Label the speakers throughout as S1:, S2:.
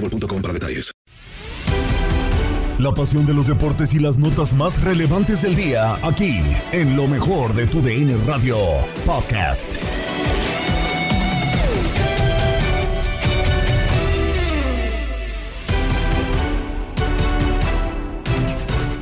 S1: boostmobile.com para detalles.
S2: La pasión de los deportes y las notas más relevantes del día, aquí, en lo mejor de tu DN Radio Podcast.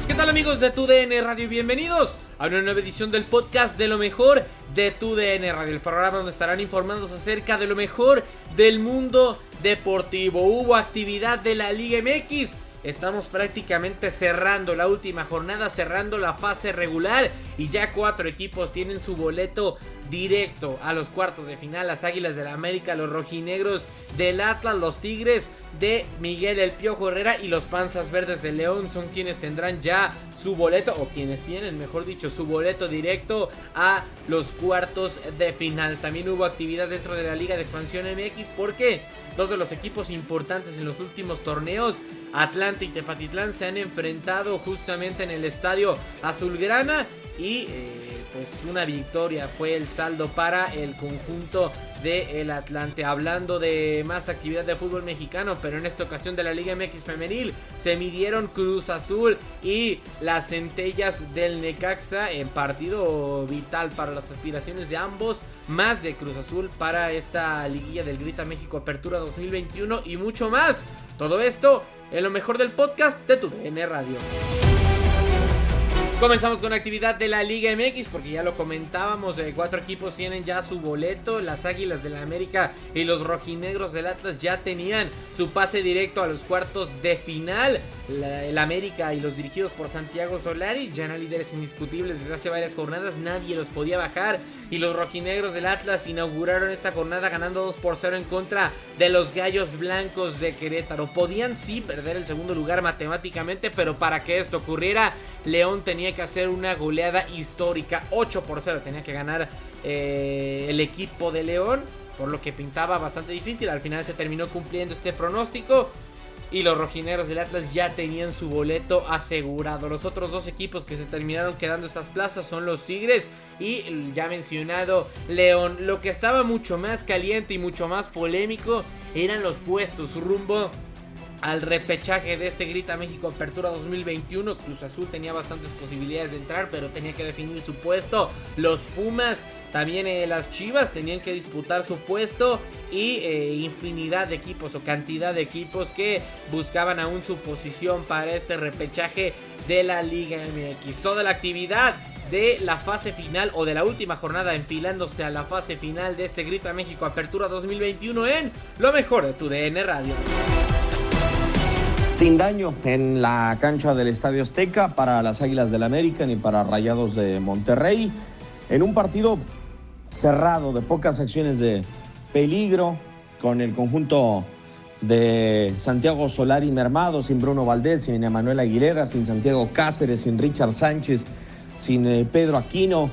S3: ¿Qué tal amigos de tu DN Radio? Bienvenidos a una nueva edición del podcast de lo mejor de tu DN Radio, el programa donde estarán informándose acerca de lo mejor del mundo deportivo. Hubo actividad de la Liga MX. Estamos prácticamente cerrando la última jornada, cerrando la fase regular y ya cuatro equipos tienen su boleto directo a los cuartos de final. Las Águilas del la América, los rojinegros del Atlas, los Tigres de Miguel El Piojo Herrera y los Panzas Verdes de León son quienes tendrán ya su boleto o quienes tienen, mejor dicho, su boleto directo a los cuartos de final. También hubo actividad dentro de la Liga de Expansión MX porque dos de los equipos importantes en los últimos torneos, Atlanta y Tepatitlán, se han enfrentado justamente en el estadio Azulgrana y eh, pues una victoria fue el saldo para el conjunto del el Atlante. Hablando de más actividad de fútbol mexicano, pero en esta ocasión de la Liga MX femenil, se midieron Cruz Azul y las centellas del Necaxa en partido vital para las aspiraciones de ambos. Más de Cruz Azul para esta liguilla del Grita México Apertura 2021 y mucho más. Todo esto en lo mejor del podcast de tu DN Radio. Comenzamos con actividad de la Liga MX porque ya lo comentábamos, eh, cuatro equipos tienen ya su boleto, las Águilas de la América y los Rojinegros del Atlas ya tenían su pase directo a los cuartos de final, el América y los dirigidos por Santiago Solari ya eran líderes indiscutibles desde hace varias jornadas, nadie los podía bajar. Y los Rojinegros del Atlas inauguraron esta jornada ganando 2 por 0 en contra de los Gallos Blancos de Querétaro, podían sí perder el segundo lugar matemáticamente, pero para que esto ocurriera, León tenía que hacer una goleada histórica. 8 por 0 tenía que ganar eh, el equipo de León. Por lo que pintaba bastante difícil. Al final se terminó cumpliendo este pronóstico. Y los rojineros del Atlas ya tenían su boleto asegurado. Los otros dos equipos que se terminaron quedando estas plazas son los Tigres y ya mencionado León. Lo que estaba mucho más caliente y mucho más polémico eran los puestos rumbo al repechaje de este Grita México Apertura 2021. Cruz Azul tenía bastantes posibilidades de entrar, pero tenía que definir su puesto. Los Pumas, también eh, las Chivas tenían que disputar su puesto y eh, infinidad de equipos o cantidad de equipos que buscaban aún su posición para este repechaje de la Liga MX. Toda la actividad de la fase final o de la última jornada enfilándose a la fase final de este Grita México Apertura 2021 en lo mejor de tu DN Radio
S4: sin daño en la cancha del Estadio Azteca para las Águilas del América ni para Rayados de Monterrey. En un partido cerrado, de pocas acciones de peligro, con el conjunto de Santiago Solari mermado, sin Bruno Valdés, sin Emanuel Aguilera, sin Santiago Cáceres, sin Richard Sánchez, sin eh, Pedro Aquino,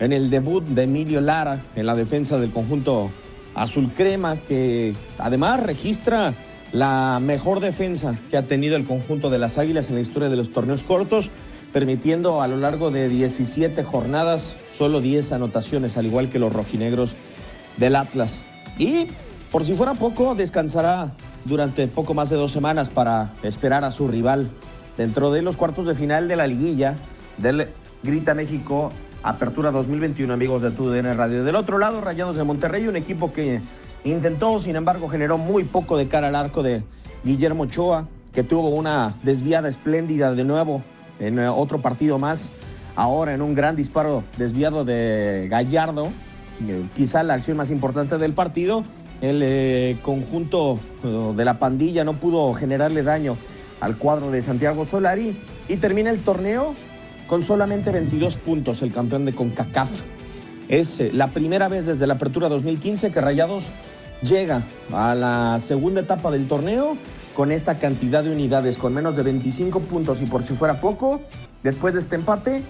S4: en el debut de Emilio Lara en la defensa del conjunto azul crema, que además registra la mejor defensa que ha tenido el conjunto de las Águilas en la historia de los torneos cortos, permitiendo a lo largo de 17 jornadas solo 10 anotaciones, al igual que los rojinegros del Atlas. Y por si fuera poco, descansará durante poco más de dos semanas para esperar a su rival dentro de los cuartos de final de la liguilla del Grita México Apertura 2021, amigos de TUDN Radio. Del otro lado, Rayados de Monterrey, un equipo que intentó, sin embargo, generó muy poco de cara al arco de Guillermo Ochoa, que tuvo una desviada espléndida de nuevo en eh, otro partido más. Ahora en un gran disparo desviado de Gallardo, eh, quizá la acción más importante del partido. El eh, conjunto de la pandilla no pudo generarle daño al cuadro de Santiago Solari y termina el torneo con solamente 22 puntos el campeón de CONCACAF. Es la primera vez desde la apertura 2015 que Rayados llega a la segunda etapa del torneo con esta cantidad de unidades, con menos de 25 puntos y por si fuera poco, después de este empate,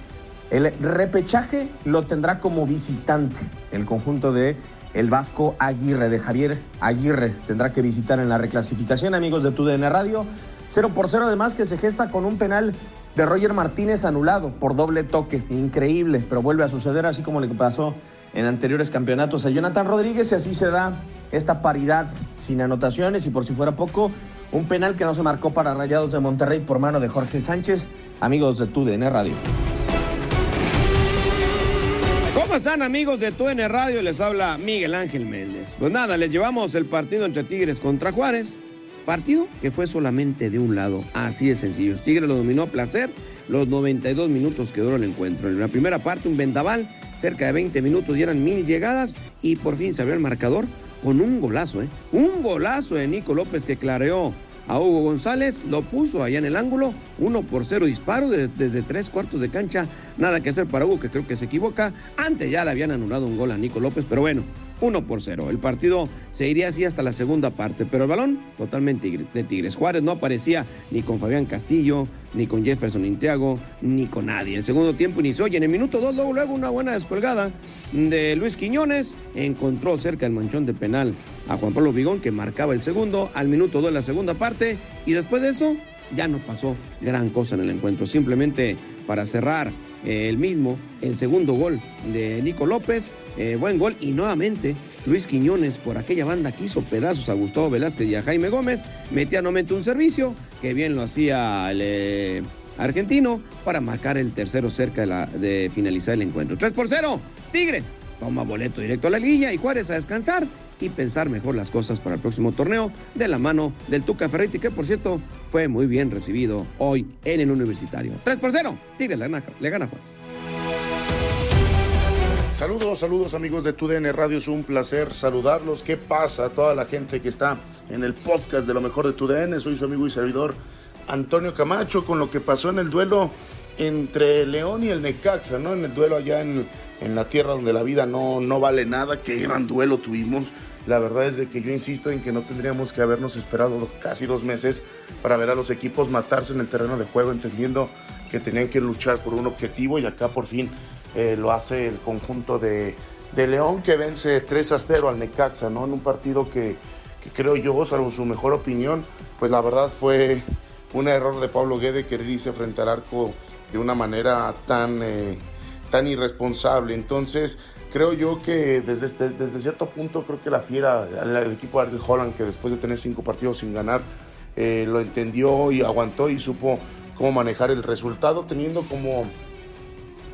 S4: el repechaje lo tendrá como visitante el conjunto de el Vasco Aguirre, de Javier Aguirre, tendrá que visitar en la reclasificación, amigos de TUDN Radio. 0 por 0 además que se gesta con un penal de Roger Martínez anulado por doble toque. Increíble, pero vuelve a suceder así como le pasó en anteriores campeonatos a Jonathan Rodríguez y así se da esta paridad sin anotaciones y por si fuera poco, un penal que no se marcó para Rayados de Monterrey por mano de Jorge Sánchez, amigos de TUDN Radio.
S5: ¿Cómo están amigos de TUDN Radio? Les habla Miguel Ángel Méndez. Pues nada, les llevamos el partido entre Tigres contra Juárez. Partido que fue solamente de un lado, así de sencillo. Tigre lo dominó a placer los 92 minutos que duró el encuentro. En la primera parte un vendaval, cerca de 20 minutos y eran mil llegadas y por fin se abrió el marcador con un golazo, ¿eh? Un golazo de Nico López que clareó a Hugo González, lo puso allá en el ángulo, uno por cero disparo desde tres cuartos de cancha, nada que hacer para Hugo que creo que se equivoca, antes ya le habían anulado un gol a Nico López, pero bueno, 1 por 0. El partido se iría así hasta la segunda parte, pero el balón totalmente de Tigres. Juárez no aparecía ni con Fabián Castillo, ni con Jefferson Intiago, ni con nadie. El segundo tiempo inició y en el minuto 2 luego, luego una buena descolgada de Luis Quiñones encontró cerca del manchón de penal a Juan Pablo Vigón que marcaba el segundo al minuto 2 la segunda parte y después de eso ya no pasó gran cosa en el encuentro. Simplemente para cerrar eh, el mismo, el segundo gol de Nico López, eh, buen gol y nuevamente Luis Quiñones por aquella banda que hizo pedazos a Gustavo Velázquez y a Jaime Gómez, metía nuevamente un servicio, que bien lo hacía el eh, argentino, para marcar el tercero cerca de, finalizar el encuentro. 3 por 0, Tigres toma boleto directo a la liguilla y Juárez a descansar y pensar mejor las cosas para el próximo torneo de la mano del Tuca Ferretti, que por cierto fue muy bien recibido hoy en el Universitario. 3 por 0, Tigres le gana, le Juárez.
S6: Saludos, saludos amigos de TUDN Radio, es un placer saludarlos. ¿Qué pasa a toda la gente que está en el podcast de lo mejor de TUDN? Soy su amigo y servidor Antonio Camacho con lo que pasó en el duelo entre León y el Necaxa, ¿no? En el duelo allá en, en la tierra donde la vida no, no vale nada. Qué gran duelo tuvimos. La verdad es de que yo insisto en que no tendríamos que habernos esperado casi dos meses para ver a los equipos matarse en el terreno de juego, entendiendo que tenían que luchar por un objetivo y acá por fin eh, lo hace el conjunto de, de, León que vence 3 a 0 al Necaxa, ¿no? En un partido que, que, creo yo, salvo su mejor opinión, pues la verdad fue un error de Pablo Guede querer irse frente al arco de una manera tan, eh, tan irresponsable. Entonces, creo yo que desde, este, desde cierto punto, creo que la fiera, el, equipo de Argel Holland, que después de tener cinco partidos sin ganar, eh, lo entendió y aguantó y supo cómo manejar el resultado, teniendo como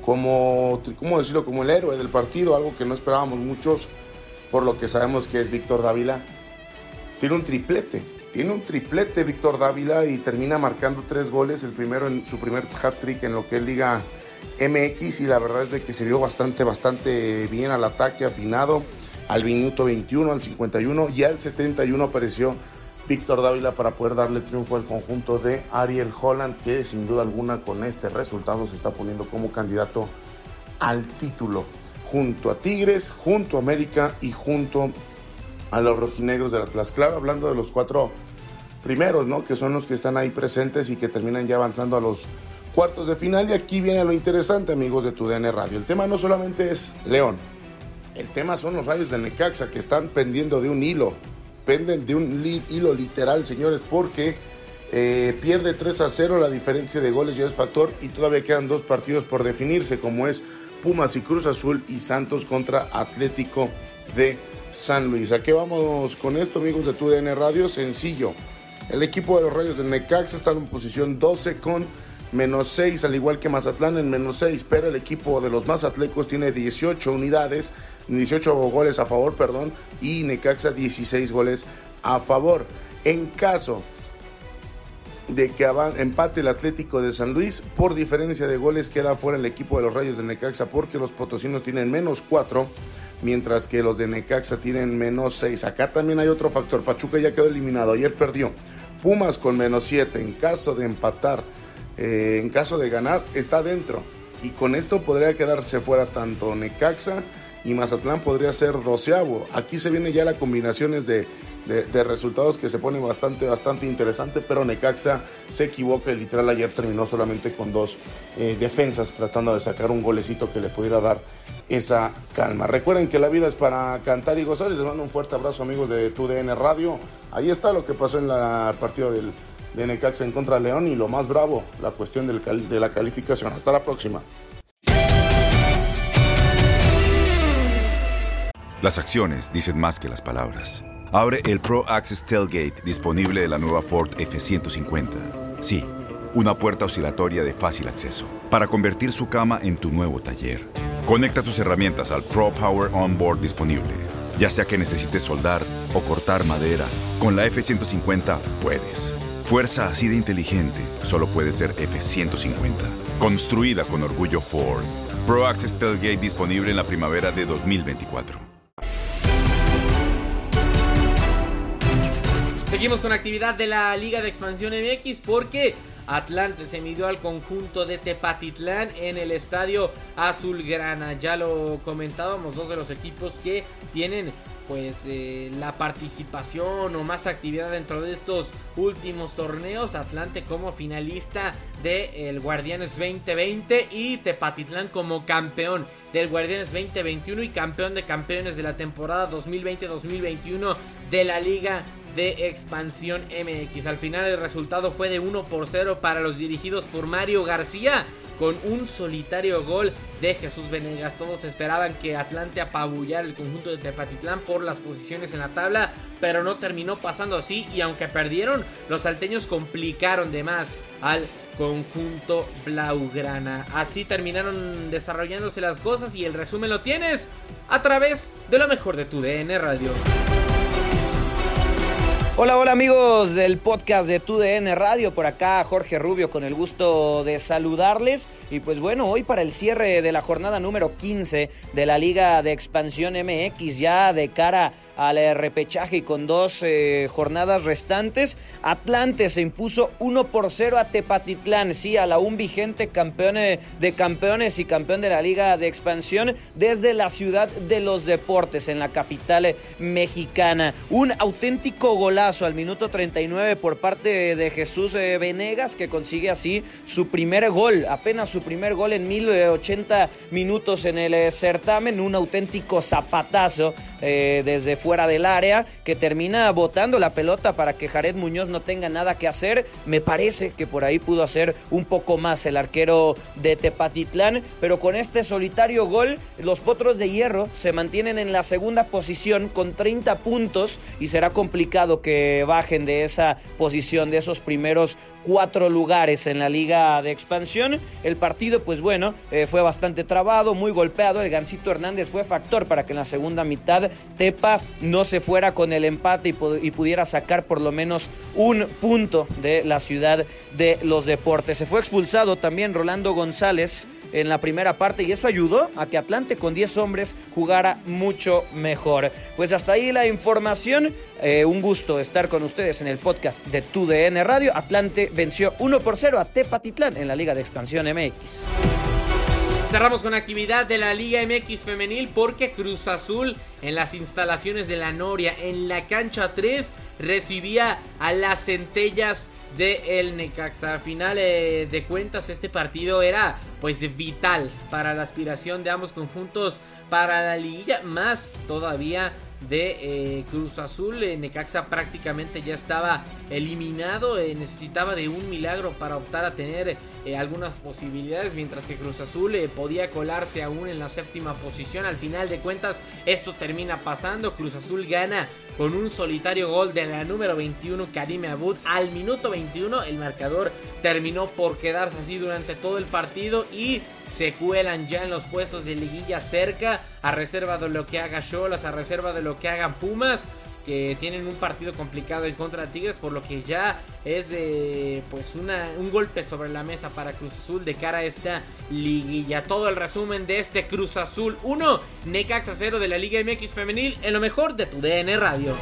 S6: como, ¿cómo decirlo? Como el héroe del partido, algo que no esperábamos muchos, por lo que sabemos que es Víctor Dávila. Tiene un triplete, tiene un triplete Víctor Dávila y termina marcando tres goles, el primero en su primer hat-trick en lo que es Liga MX y la verdad es de que se vio bastante, bastante bien al ataque, afinado, al minuto 21, al 51 y al 71 apareció Víctor Dávila para poder darle triunfo al conjunto de Ariel Holland, que sin duda alguna con este resultado se está poniendo como candidato al título, junto a Tigres, junto a América y junto a los rojinegros del Atlas. Claro, hablando de los cuatro primeros, ¿no? Que son los que están ahí presentes y que terminan ya avanzando a los cuartos de final. Y aquí viene lo interesante, amigos de tu DN Radio. El tema no solamente es León, el tema son los rayos de Necaxa que están pendiendo de un hilo. Penden de un hilo literal, señores, porque eh, pierde 3 a 0. La diferencia de goles ya es factor y todavía quedan dos partidos por definirse, como es Pumas y Cruz Azul y Santos contra Atlético de San Luis. ¿A qué vamos con esto, amigos de tu DN Radio? Sencillo. El equipo de los Rayos de Necaxa está en posición 12 con menos 6, al igual que Mazatlán en menos 6, pero el equipo de los Mazatlecos tiene 18 unidades, 18 goles a favor, perdón, y Necaxa 16 goles a favor. En caso de que empate el Atlético de San Luis, por diferencia de goles queda fuera el equipo de los Rayos de Necaxa porque los potosinos tienen menos 4, mientras que los de Necaxa tienen menos 6. Acá también hay otro factor, Pachuca ya quedó eliminado, ayer perdió. Pumas con menos 7, en caso de empatar eh, en caso de ganar, está dentro. Y con esto podría quedarse fuera tanto Necaxa y Mazatlán podría ser doceavo. Aquí se viene ya la combinaciones de, resultados que se pone bastante, bastante interesante, pero Necaxa se equivoca y literal ayer terminó solamente con dos eh, defensas tratando de sacar un golecito que le pudiera dar esa calma. Recuerden que la vida es para cantar y gozar les mando un fuerte abrazo amigos de TUDN Radio. Ahí está lo que pasó en el partido del de Necaxa en contra de León y lo más bravo, la cuestión de la calificación. Hasta la próxima.
S7: Las acciones dicen más que las palabras. Abre el Pro Access Tailgate disponible de la nueva Ford F-150. Sí, una puerta oscilatoria de fácil acceso para convertir su cama en tu nuevo taller. Conecta tus herramientas al Pro Power Onboard disponible. Ya sea que necesites soldar o cortar madera, con la F-150 puedes. Fuerza así de inteligente solo puede ser F-150. Construida con orgullo Ford. Pro Access Tailgate disponible en la primavera de 2024.
S3: Seguimos con actividad de la Liga de Expansión MX porque Atlante se midió al conjunto de Tepatitlán en el estadio Azulgrana. Ya lo comentábamos, dos de los equipos que tienen pues eh, la participación o más actividad dentro de estos últimos torneos. Atlante como finalista del Guardianes 2020 y Tepatitlán como campeón del Guardianes 2021 y campeón de campeones de la temporada 2020-2021 de la Liga de Expansión MX. Al final el resultado fue de 1 por 0 para los dirigidos por Mario García con un solitario gol de Jesús Venegas. Todos esperaban que Atlante apabullara el conjunto de Tepatitlán por las posiciones en la tabla, pero no terminó pasando así y aunque perdieron, los salteños complicaron de más al conjunto Blaugrana. Así terminaron desarrollándose las cosas y el resumen lo tienes a través de lo mejor de tu DN Radio.
S8: Hola, hola amigos del podcast de TUDN Radio, por acá Jorge Rubio con el gusto de saludarles. Y pues bueno, hoy para el cierre de la jornada número 15 de la Liga de Expansión MX ya de cara al repechaje y con dos eh, jornadas restantes. Atlante se impuso 1 por 0 a Tepatitlán, sí, a la un vigente campeón eh, de campeones y campeón de la Liga de Expansión desde la ciudad de los deportes en la capital eh, mexicana. Un auténtico golazo al minuto 39 por parte de Jesús Venegas que consigue así su primer gol, apenas su primer gol en 1080 minutos en el certamen, un auténtico zapatazo desde fuera del área, que termina botando la pelota para que Jared Muñoz no tenga nada que hacer. Me parece que por ahí pudo hacer un poco más el arquero de Tepatitlán, pero con este solitario gol, los Potros de Hierro se mantienen en la segunda posición con 30 puntos y será complicado que bajen de esa posición, de esos primeros cuatro lugares en la liga de expansión. El partido, pues bueno, eh, fue bastante trabado, muy golpeado. El Gancito Hernández fue factor para que en la segunda mitad Tepa no se fuera con el empate y, pudiera sacar por lo menos un punto de la ciudad de los deportes. Se fue expulsado también Rolando González en la primera parte y eso ayudó a que Atlante con 10 hombres jugara mucho mejor. Pues hasta ahí la información. Eh, un gusto estar con ustedes en el podcast de TUDN Radio. Atlante venció 1 por 0 a Tepatitlán en la Liga de Expansión MX.
S3: Cerramos con actividad de la Liga MX femenil porque Cruz Azul en las instalaciones de la Noria en la cancha 3 recibía a las centellas de el Necaxa. Al final eh, de cuentas este partido era pues vital para la aspiración de ambos conjuntos para la liguilla, más todavía de eh, Cruz Azul. Eh, Necaxa prácticamente ya estaba eliminado. Eh, necesitaba de un milagro para optar a tener algunas posibilidades. Mientras que Cruz Azul podía colarse aún en la séptima posición. Al final de cuentas, esto termina pasando. Cruz Azul gana con un solitario gol de la número 21, Karime Abud. Al minuto 21, el marcador terminó por quedarse así durante todo el partido. Y se cuelan ya en los puestos de liguilla cerca, a reserva de lo que haga Cholas, a reserva de lo que hagan Pumas, que tienen un partido complicado en contra de Tigres, por lo que ya es eh, pues un golpe sobre la mesa para Cruz Azul de cara a esta liguilla. Todo el resumen de este Cruz Azul 1, Necaxa 0 de la Liga MX femenil, en lo mejor de tu DN Radio.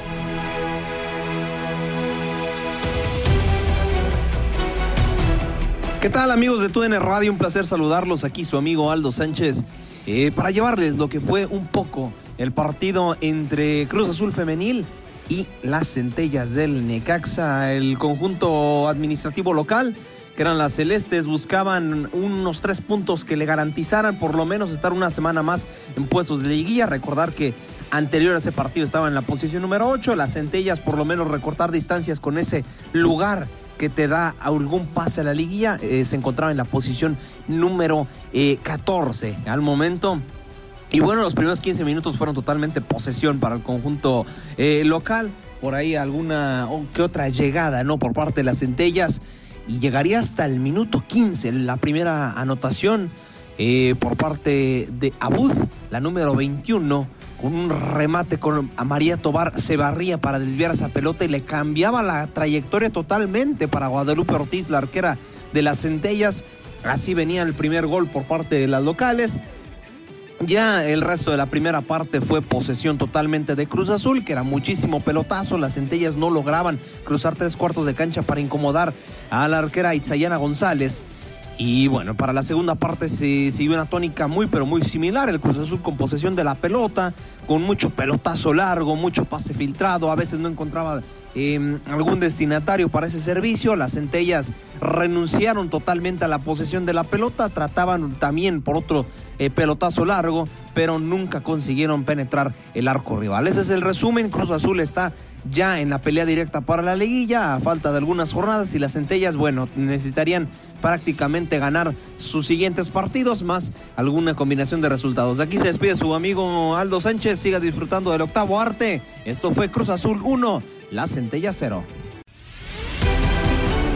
S9: ¿Qué tal amigos de TUDN Radio? Un placer saludarlos. Aquí su amigo Aldo Sánchez eh, para llevarles lo que fue un poco el partido entre Cruz Azul Femenil y las centellas del Necaxa. El conjunto administrativo local, que eran las celestes, buscaban unos tres puntos que le garantizaran por lo menos estar una semana más en puestos de liguilla. Recordar que anterior a ese partido estaba en la posición número 8. Las centellas por lo menos recortar distancias con ese lugar que te da algún pase a la liguilla. Eh, se encontraba en la posición número 14 eh, al momento. Y bueno, los primeros 15 minutos fueron totalmente posesión para el conjunto eh, local. Por ahí alguna que otra llegada, ¿no? Por parte de las centellas. Y llegaría hasta el minuto 15 la primera anotación por parte de Abud, la número 21 con un remate con María Tobar se barría para desviar esa pelota y le cambiaba la trayectoria totalmente para Guadalupe Ortiz, la arquera de las centellas. Así venía el primer gol por parte de las locales. Ya el resto de la primera parte fue posesión totalmente de Cruz Azul, que era muchísimo pelotazo. Las centellas no lograban cruzar tres cuartos de cancha para incomodar a la arquera Itzayana González. Y bueno, para la segunda parte se siguió una tónica muy pero muy similar. El Cruz Azul con posesión de la pelota, con mucho pelotazo largo, mucho pase filtrado. A veces no encontraba em, algún destinatario para ese servicio. Las centellas renunciaron totalmente a la posesión de la pelota. Trataban también por otro eh, pelotazo largo, pero nunca consiguieron penetrar el arco rival. Ese es el resumen. Cruz Azul está ya en la pelea directa para la liguilla, a falta de algunas jornadas y las centellas, bueno, necesitarían prácticamente ganar sus siguientes partidos más alguna combinación de resultados. De aquí se despide su amigo Aldo Sánchez, siga disfrutando del octavo arte. Esto fue Cruz Azul 1, la centella 0.